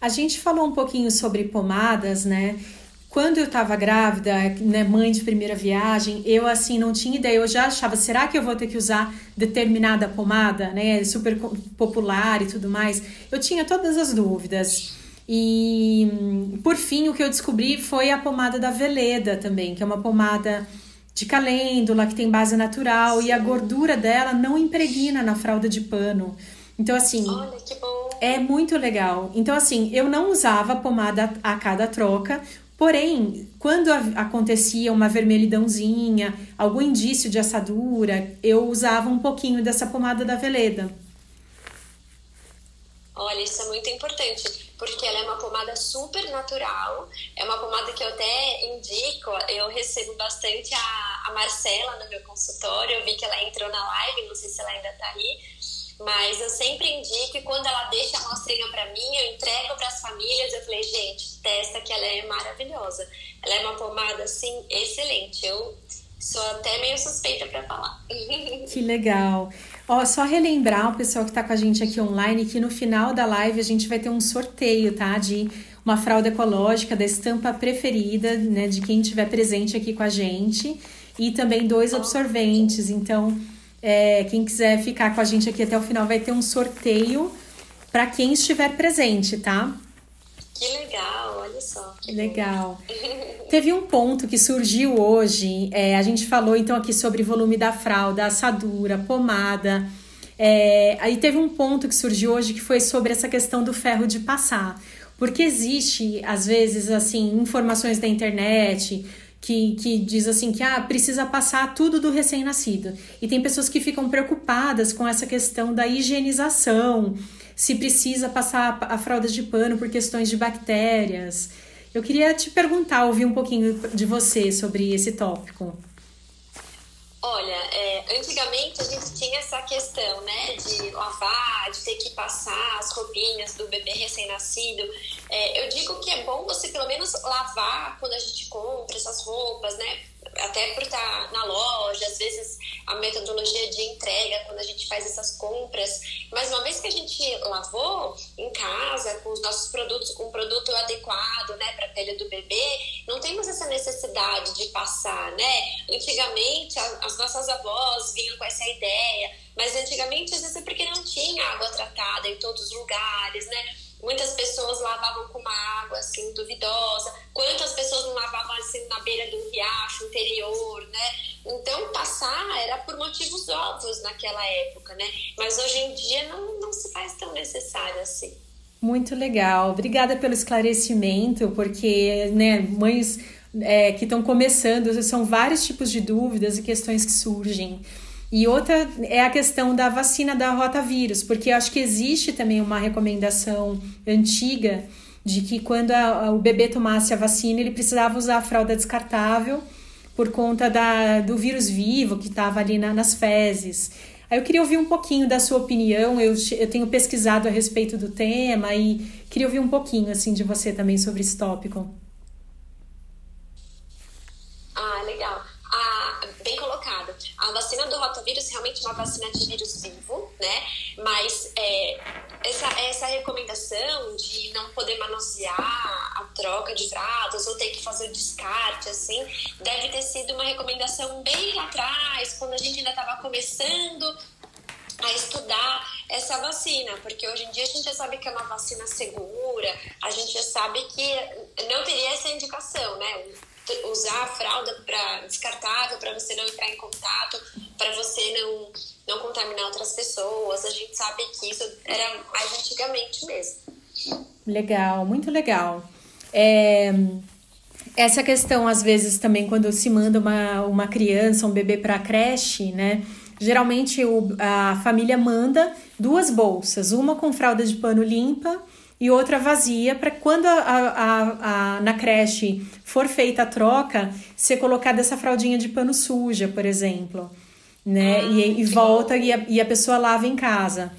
A gente falou um pouquinho sobre pomadas, né? Quando eu estava grávida, né, mãe de primeira viagem, eu assim não tinha ideia. Eu já achava, será que eu vou ter que usar determinada pomada, né, super popular e tudo mais? Eu tinha todas as dúvidas. E por fim, o que eu descobri foi a pomada da Veleda também, que é uma pomada de calêndula que tem base natural Sim. e a gordura dela não impregna na fralda de pano. Então, assim. Olha, que bom. É muito legal. Então, assim, eu não usava pomada a cada troca. Porém, quando acontecia uma vermelhidãozinha, algum indício de assadura, eu usava um pouquinho dessa pomada da Veleda. Olha, isso é muito importante, porque ela é uma pomada super natural, é uma pomada que eu até indico, eu recebo bastante a, a Marcela no meu consultório, eu vi que ela entrou na live, não sei se ela ainda tá aí, mas eu sempre indico e quando ela deixa a amostrinha para mim, eu entrego para as famílias. Eu falei, gente, testa que ela é maravilhosa. Ela é uma pomada assim excelente. Eu sou até meio suspeita para falar. Que legal. Ó, só relembrar o pessoal que está com a gente aqui online que no final da live a gente vai ter um sorteio, tá? De uma fralda ecológica da estampa preferida, né? De quem estiver presente aqui com a gente. E também dois absorventes. Então, é, quem quiser ficar com a gente aqui até o final vai ter um sorteio para quem estiver presente, tá? Que legal, olha só. legal. Teve um ponto que surgiu hoje. É, a gente falou então aqui sobre volume da fralda, assadura, pomada. É, aí teve um ponto que surgiu hoje que foi sobre essa questão do ferro de passar. Porque existe, às vezes, assim, informações da internet, que, que diz assim que ah, precisa passar tudo do recém-nascido. E tem pessoas que ficam preocupadas com essa questão da higienização, se precisa passar a fralda de pano por questões de bactérias. Eu queria te perguntar, ouvir um pouquinho de você sobre esse tópico. Olha, é, antigamente a gente tinha essa questão, né, de lavar, de ter que passar as roupinhas do bebê recém-nascido. É, eu digo que é bom você pelo menos lavar quando a gente compra essas roupas, né, até por estar na loja, às vezes a metodologia de entrega, quando a gente faz essas compras. Mas uma vez que a gente lavou em casa, com os nossos produtos, com um produto adequado, né, para a pele do bebê, não temos essa necessidade de passar, né? Antigamente, as nossas avós vinham com essa ideia, mas antigamente, às vezes, é porque não tinha água tratada em todos os lugares, né? Muitas pessoas lavavam com uma água assim duvidosa. Quantas pessoas não lavavam assim na beira do riacho interior, né? Então passar era por motivos óbvios naquela época, né? Mas hoje em dia não, não se faz tão necessário assim. Muito legal. Obrigada pelo esclarecimento, porque né, mães é, que estão começando, são vários tipos de dúvidas e questões que surgem. E outra é a questão da vacina da rotavírus, porque acho que existe também uma recomendação antiga de que quando a, a, o bebê tomasse a vacina, ele precisava usar a fralda descartável por conta da, do vírus vivo que estava ali na, nas fezes. Aí eu queria ouvir um pouquinho da sua opinião. Eu, eu tenho pesquisado a respeito do tema e queria ouvir um pouquinho assim de você também sobre esse tópico. A vacina do rotavírus realmente é uma vacina de vírus vivo, né? Mas é, essa, essa recomendação de não poder manusear a troca de fraldas ou ter que fazer o descarte, assim, deve ter sido uma recomendação bem lá atrás, quando a gente ainda estava começando a estudar essa vacina, porque hoje em dia a gente já sabe que é uma vacina segura, a gente já sabe que não teria essa indicação, né? Usar a fralda para descartável para você não entrar em contato, para você não não contaminar outras pessoas. A gente sabe que isso era mais antigamente mesmo. Legal, muito legal. É, essa questão, às vezes, também, quando se manda uma, uma criança, um bebê para a creche, né? Geralmente o, a família manda duas bolsas, uma com fralda de pano limpa e outra vazia, para quando a, a, a, na creche for feita a troca, ser colocada essa fraldinha de pano suja, por exemplo, né? Ah, e, e volta e a, e a pessoa lava em casa.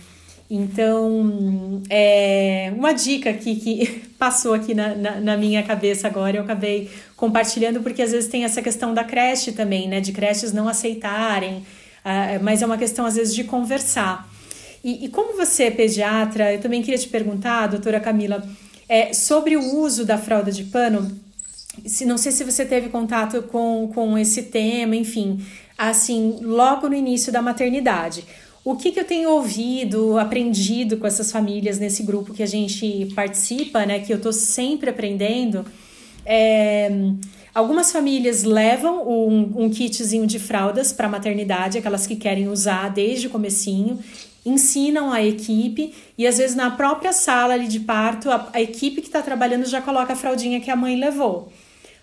Então, é uma dica aqui que passou aqui na, na, na, minha cabeça agora, eu acabei compartilhando, porque às vezes tem essa questão da creche também, né? De creches não aceitarem, uh, mas é uma questão às vezes de conversar. E, e, como você é pediatra, eu também queria te perguntar, doutora Camila, é, sobre o uso da fralda de pano. Se, não sei se você teve contato com, com esse tema, enfim, assim, logo no início da maternidade. O que, que eu tenho ouvido, aprendido com essas famílias nesse grupo que a gente participa, né? Que eu tô sempre aprendendo. É, algumas famílias levam um, um kitzinho de fraldas para maternidade, aquelas que querem usar desde o comecinho, ensinam a equipe e às vezes na própria sala ali de parto, a, a equipe que está trabalhando já coloca a fraldinha que a mãe levou.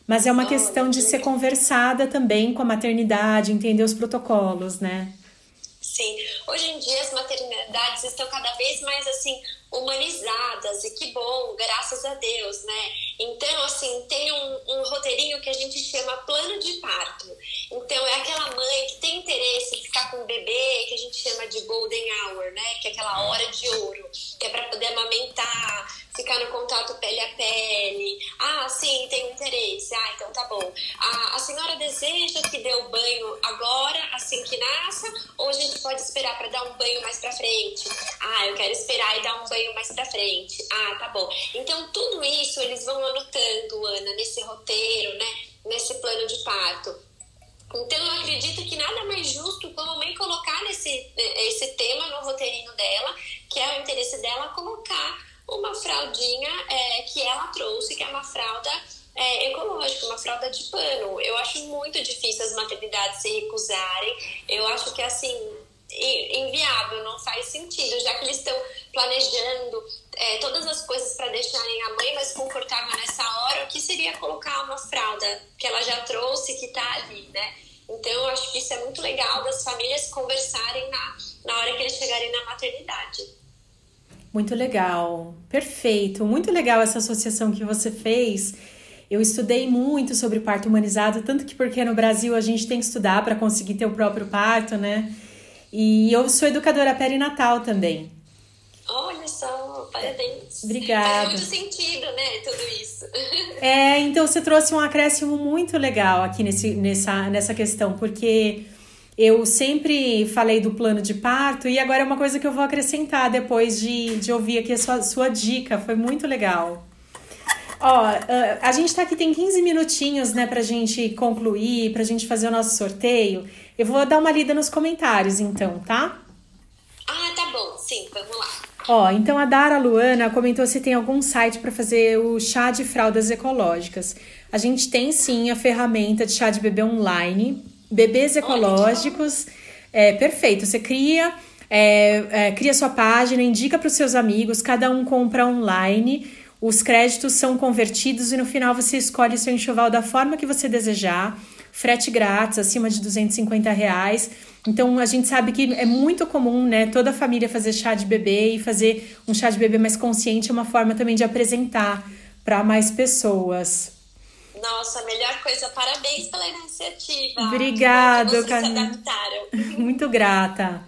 Mas é uma questão de ser conversada também com a maternidade, entender os protocolos, né? Sim, hoje em dia as maternidades estão cada vez mais assim humanizadas e que bom, graças a Deus, né? Então, assim, tem um, um, roteirinho que a gente chama plano de parto. Então, é aquela mãe que tem interesse em ficar com o bebê, que a gente chama de golden hour, né? Que é aquela hora de ouro, que é para poder amamentar, ficar no contato pele a pele. Ah, sim, tem interesse. Ah, então tá bom. A, a senhora deseja que dê o banho agora, assim que nasça, ou a gente pode esperar para dar um banho mais para frente? Ah, eu quero esperar e dar um banho mais para frente. Ah, tá bom. Então tudo isso eles vão anotando, Ana, nesse roteiro, né? Nesse plano de parto. Então, eu acredito que nada mais justo como a mãe colocar nesse, esse tema no roteirinho dela, que é o interesse dela, colocar uma fraldinha é, que ela trouxe, que é uma fralda é, ecológica, uma fralda de pano. Eu acho muito difícil as maternidades se recusarem. Eu acho que assim inviável, não faz sentido, já que eles estão planejando é, todas as coisas para deixarem a mãe mais confortável nessa hora, o que seria colocar uma fralda que ela já trouxe, que está ali, né? Então, eu acho que isso é muito legal das famílias conversarem na, na hora que eles chegarem na maternidade. Muito legal, perfeito. Muito legal essa associação que você fez. Eu estudei muito sobre parto humanizado, tanto que porque no Brasil a gente tem que estudar para conseguir ter o próprio parto, né? E eu sou educadora perinatal também. Olha só, parabéns. Obrigada. Faz muito sentido, né, tudo isso. É, então você trouxe um acréscimo muito legal aqui nesse, nessa, nessa questão, porque eu sempre falei do plano de parto e agora é uma coisa que eu vou acrescentar depois de, de ouvir aqui a sua, sua dica. Foi muito legal. Ó, a gente tá aqui, tem 15 minutinhos, né, pra gente concluir, pra gente fazer o nosso sorteio. Eu vou dar uma lida nos comentários, então, tá? Ah, tá bom. Sim, vamos lá. Ó, então a Dara Luana comentou se tem algum site para fazer o chá de fraldas ecológicas. A gente tem sim a ferramenta de chá de bebê online bebês ecológicos. É perfeito. Você cria, é, é, cria sua página, indica para os seus amigos, cada um compra online. Os créditos são convertidos e no final você escolhe seu enxoval da forma que você desejar. Frete grátis, acima de 250 reais. Então a gente sabe que é muito comum, né? Toda família fazer chá de bebê e fazer um chá de bebê mais consciente é uma forma também de apresentar para mais pessoas. Nossa, melhor coisa. Parabéns pela iniciativa. Obrigada, adaptaram. Muito grata.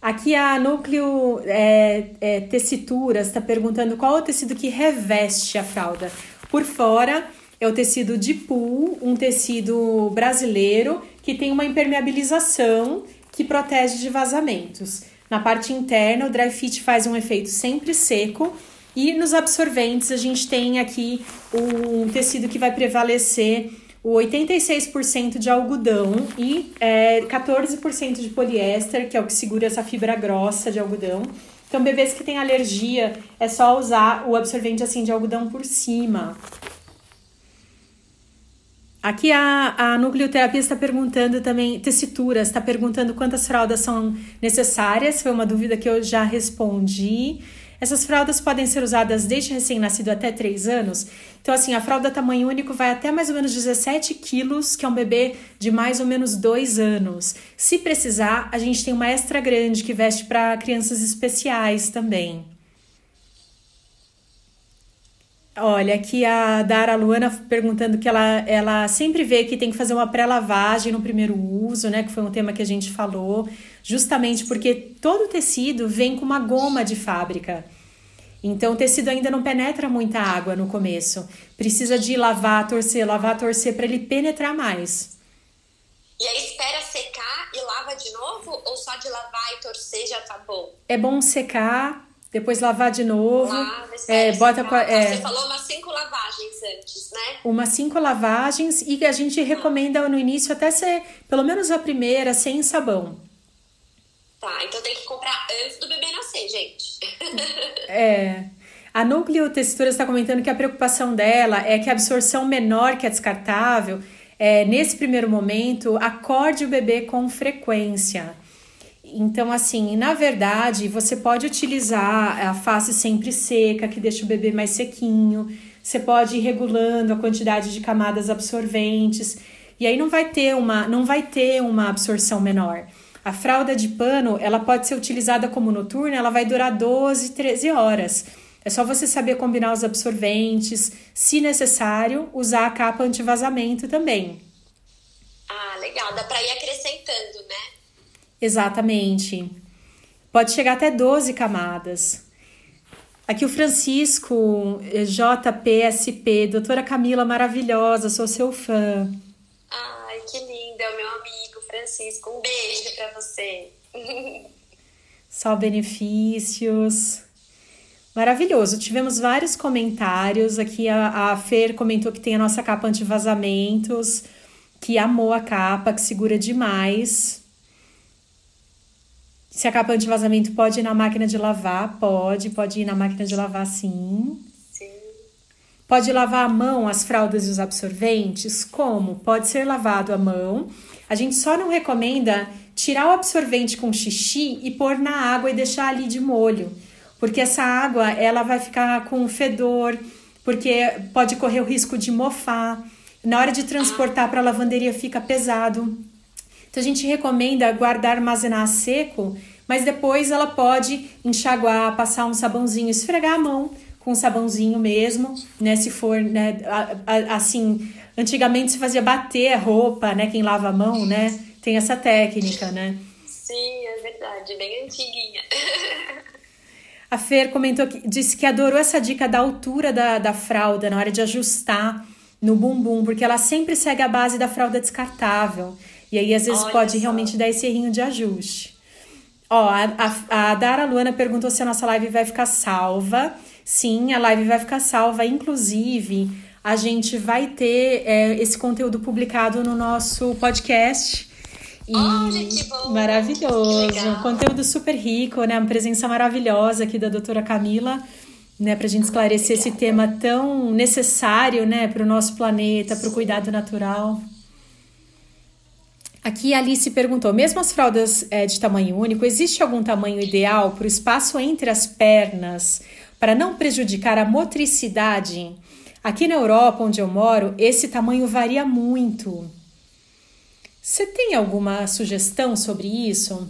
Aqui a Núcleo é, é, Tecituras está perguntando qual é o tecido que reveste a fralda. Por fora é o tecido de pool, um tecido brasileiro que tem uma impermeabilização que protege de vazamentos. Na parte interna, o dry fit faz um efeito sempre seco e nos absorventes, a gente tem aqui um tecido que vai prevalecer o 86% de algodão e é, 14% de poliéster, que é o que segura essa fibra grossa de algodão. Então, bebês que têm alergia, é só usar o absorvente assim de algodão por cima. Aqui a, a nucleoterapia está perguntando também, tessituras, está perguntando quantas fraldas são necessárias, foi uma dúvida que eu já respondi. Essas fraldas podem ser usadas desde recém-nascido até 3 anos. Então, assim, a fralda tamanho único vai até mais ou menos 17 quilos, que é um bebê de mais ou menos 2 anos. Se precisar, a gente tem uma extra grande que veste para crianças especiais também. Olha, aqui a Dara Luana perguntando que ela, ela sempre vê que tem que fazer uma pré-lavagem no primeiro uso, né? Que foi um tema que a gente falou, justamente porque todo tecido vem com uma goma de fábrica. Então o tecido ainda não penetra muita água no começo. Precisa de lavar, torcer, lavar, torcer para ele penetrar mais. E aí espera secar e lava de novo? Ou só de lavar e torcer já tá bom? É bom secar, depois lavar de novo. Lava, é, bota é, Você falou umas cinco lavagens antes, né? Umas cinco lavagens e a gente recomenda no início até ser, pelo menos a primeira, sem sabão. Tá, então tem que comprar antes do bebê nascer, gente. é. A Núcleo Texturas está comentando que a preocupação dela é que a absorção menor que a descartável, é, nesse primeiro momento, acorde o bebê com frequência. Então, assim, na verdade, você pode utilizar a face sempre seca, que deixa o bebê mais sequinho. Você pode ir regulando a quantidade de camadas absorventes. E aí não vai ter uma, não vai ter uma absorção menor. A fralda de pano, ela pode ser utilizada como noturna, ela vai durar 12, 13 horas. É só você saber combinar os absorventes, se necessário, usar a capa anti-vazamento também. Ah, legal, dá para ir acrescentando, né? Exatamente. Pode chegar até 12 camadas. Aqui o Francisco, JPSP, doutora Camila, maravilhosa, sou seu fã. Ai, que lindo, é o meu amigo Francisco. Um beijo para você. Só benefícios. Maravilhoso. Tivemos vários comentários. Aqui a, a Fer comentou que tem a nossa capa anti-vazamentos, que amou a capa, que segura demais. Se a capa anti-vazamento pode ir na máquina de lavar, pode, pode ir na máquina de lavar sim. Sim. Pode lavar à mão as fraldas e os absorventes? Como? Pode ser lavado à mão. A gente só não recomenda tirar o absorvente com xixi e pôr na água e deixar ali de molho, porque essa água ela vai ficar com fedor, porque pode correr o risco de mofar. Na hora de transportar para a lavanderia fica pesado. Então a gente recomenda guardar, armazenar seco, mas depois ela pode enxaguar, passar um sabãozinho, esfregar a mão com um sabãozinho mesmo, né? Se for, né? Assim, antigamente se fazia bater a roupa, né? Quem lava a mão, né? Tem essa técnica, né? Sim, é verdade, bem antiguinha. A Fer comentou que disse que adorou essa dica da altura da, da fralda na hora de ajustar no bumbum, porque ela sempre segue a base da fralda descartável. E aí, às vezes, Olha pode só. realmente dar esse errinho de ajuste. Ó, a, a, a Dara Luana perguntou se a nossa live vai ficar salva. Sim, a live vai ficar salva. Inclusive, a gente vai ter é, esse conteúdo publicado no nosso podcast. E Olha, que bom! Maravilhoso! Que um conteúdo super rico, né? Uma presença maravilhosa aqui da doutora Camila, né? Para a gente esclarecer esse tema tão necessário, né? Para o nosso planeta, para o cuidado natural. Aqui a Alice perguntou: mesmo as fraldas é, de tamanho único, existe algum tamanho ideal para o espaço entre as pernas para não prejudicar a motricidade? Aqui na Europa, onde eu moro, esse tamanho varia muito. Você tem alguma sugestão sobre isso,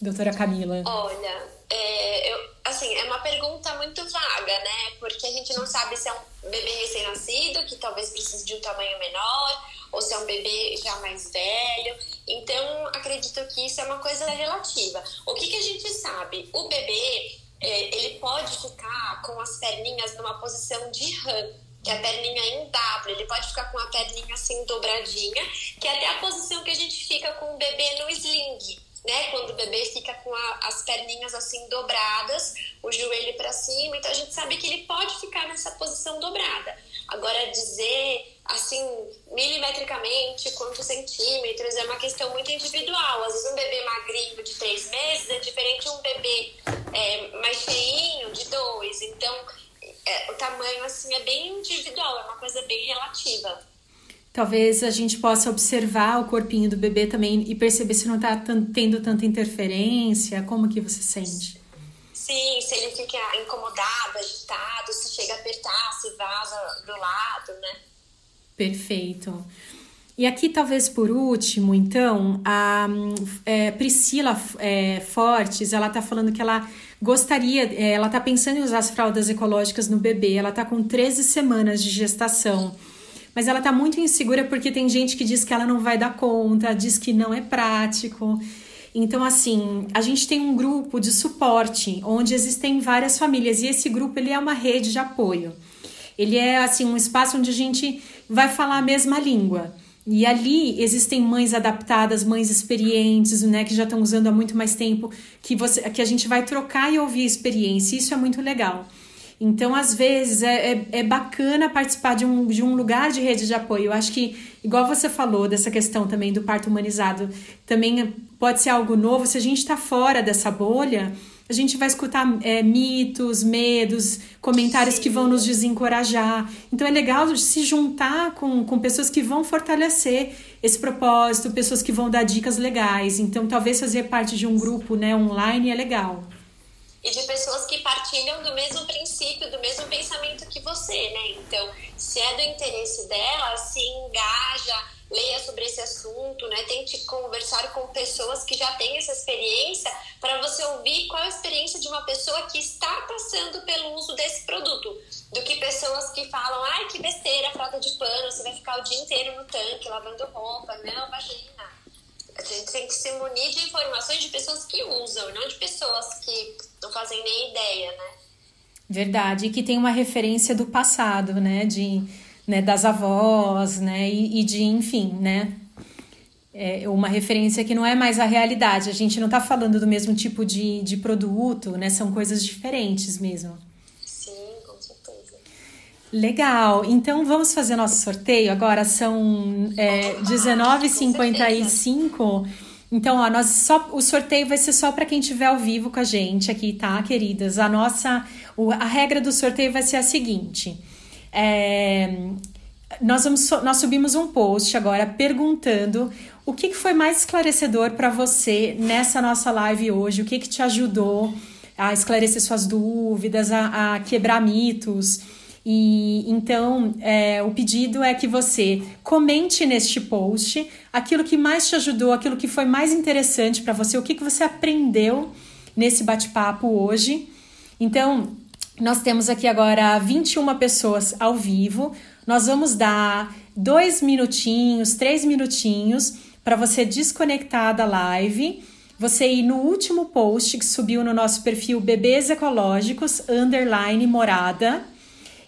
doutora Camila? Olha, é, eu, assim, é uma pergunta muito vaga, né? Porque a gente não sabe se é um bebê recém-nascido, que talvez precise de um tamanho menor, ou se é um bebê já mais velho. Então, acredito que isso é uma coisa relativa. O que, que a gente sabe? O bebê, é, ele pode ficar com as perninhas numa posição de rã, que é a perninha em W. Ele pode ficar com a perninha assim dobradinha, que é até a posição que a gente fica com o bebê no sling né? Quando o bebê fica com a, as perninhas assim dobradas, o joelho para cima, então a gente sabe que ele pode ficar nessa posição dobrada. Agora dizer assim milimetricamente quantos centímetros é uma questão muito individual. Às vezes um bebê magrinho de três meses é diferente de um bebê é, mais cheinho de dois. Então é, o tamanho assim é bem individual, é uma coisa bem relativa. Talvez a gente possa observar o corpinho do bebê também e perceber se não está tendo tanta interferência. Como que você sente? Sim, se ele fica incomodado, agitado, se chega a apertar, se vaza do lado, né? Perfeito. E aqui, talvez por último, então, a é, Priscila é, Fortes, ela tá falando que ela gostaria, é, ela tá pensando em usar as fraldas ecológicas no bebê, ela tá com 13 semanas de gestação, mas ela tá muito insegura porque tem gente que diz que ela não vai dar conta, diz que não é prático. Então, assim, a gente tem um grupo de suporte onde existem várias famílias e esse grupo ele é uma rede de apoio. Ele é assim um espaço onde a gente vai falar a mesma língua. E ali existem mães adaptadas, mães experientes, né, que já estão usando há muito mais tempo, que você, que a gente vai trocar e ouvir a experiência. Isso é muito legal. Então, às vezes, é, é, é, bacana participar de um, de um lugar de rede de apoio. Eu acho que, igual você falou dessa questão também do parto humanizado, também pode ser algo novo. Se a gente está fora dessa bolha, a gente vai escutar é, mitos, medos, comentários Sim. que vão nos desencorajar. Então é legal se juntar com, com pessoas que vão fortalecer esse propósito, pessoas que vão dar dicas legais. Então talvez fazer parte de um grupo né, online é legal. E de pessoas que partilham do mesmo princípio, do mesmo pensamento que você, né? Então, se é do interesse dela, se engaja leia sobre esse assunto, né? Tente conversar com pessoas que já têm essa experiência para você ouvir qual é a experiência de uma pessoa que está passando pelo uso desse produto, do que pessoas que falam, ai que besteira, fralda de pano, você vai ficar o dia inteiro no tanque lavando roupa. Não, imagina. A gente tem que se munir de informações de pessoas que usam, não de pessoas que não fazem nem ideia, né? Verdade, e que tem uma referência do passado, né? De né, das avós, né, e, e de, enfim, né, é uma referência que não é mais a realidade. A gente não está falando do mesmo tipo de, de produto, né, são coisas diferentes mesmo. Sim, com certeza. Legal, então vamos fazer nosso sorteio. Agora são é, R$19,55. Então, ó, nós só, o sorteio vai ser só para quem estiver ao vivo com a gente aqui, tá, queridas? A nossa, a regra do sorteio vai ser a seguinte: é, nós, vamos, nós subimos um post agora perguntando o que, que foi mais esclarecedor para você nessa nossa live hoje, o que, que te ajudou a esclarecer suas dúvidas, a, a quebrar mitos. E então é, o pedido é que você comente neste post aquilo que mais te ajudou, aquilo que foi mais interessante para você, o que, que você aprendeu nesse bate-papo hoje. Então, nós temos aqui agora 21 pessoas ao vivo. Nós vamos dar dois minutinhos, três minutinhos para você desconectar da live. Você ir no último post que subiu no nosso perfil Bebês Ecológicos, underline morada.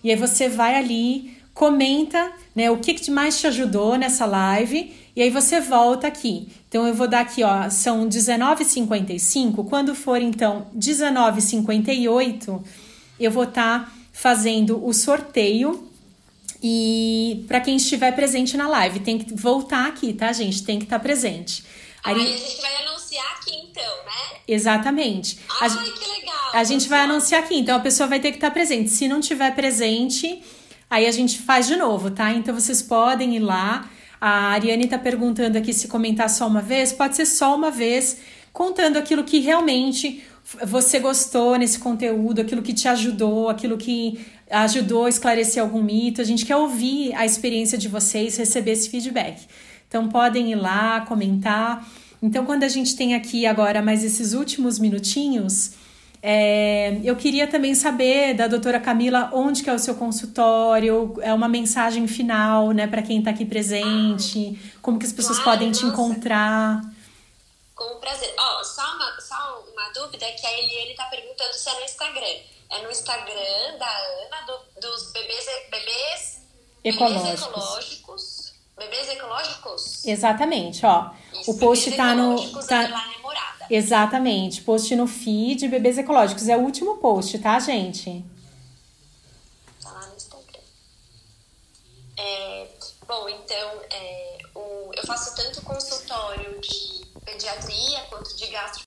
E aí você vai ali, comenta né, o que, que mais te ajudou nessa live. E aí você volta aqui. Então eu vou dar aqui, ó, são 19h55. Quando for então 19h58 eu vou estar tá fazendo o sorteio e para quem estiver presente na live, tem que voltar aqui, tá, gente? Tem que estar tá presente. Aí, Aí a gente vai anunciar aqui então, né? Exatamente. Ai, a, que legal. A gente vai anunciar aqui, então a pessoa vai ter que estar tá presente. Se não tiver presente, aí a gente faz de novo, tá? Então vocês podem ir lá. A Ariane está perguntando aqui se comentar só uma vez. Pode ser só uma vez, contando aquilo que realmente você gostou nesse conteúdo, aquilo que te ajudou, aquilo que ajudou a esclarecer algum mito. A gente quer ouvir a experiência de vocês, receber esse feedback. Então podem ir lá, comentar. Então, quando a gente tem aqui agora mais esses últimos minutinhos, é, eu queria também saber da doutora Camila onde que é o seu consultório, é uma mensagem final, né, para quem está aqui presente, como que as pessoas claro, podem nossa. te encontrar. Com prazer. Ó, oh, só, uma, só dúvida que a Eliane tá perguntando se é no Instagram. É no Instagram da Ana, do, dos bebês, bebês, ecológicos. bebês ecológicos. Bebês ecológicos? Exatamente, ó. Isso, o post tá no. Tá... Exatamente, post no feed Bebês Ecológicos. É o último post, tá, gente? Tá lá no Instagram. É, bom, então, é, o, eu faço tanto consultório de pediatria quanto de gastro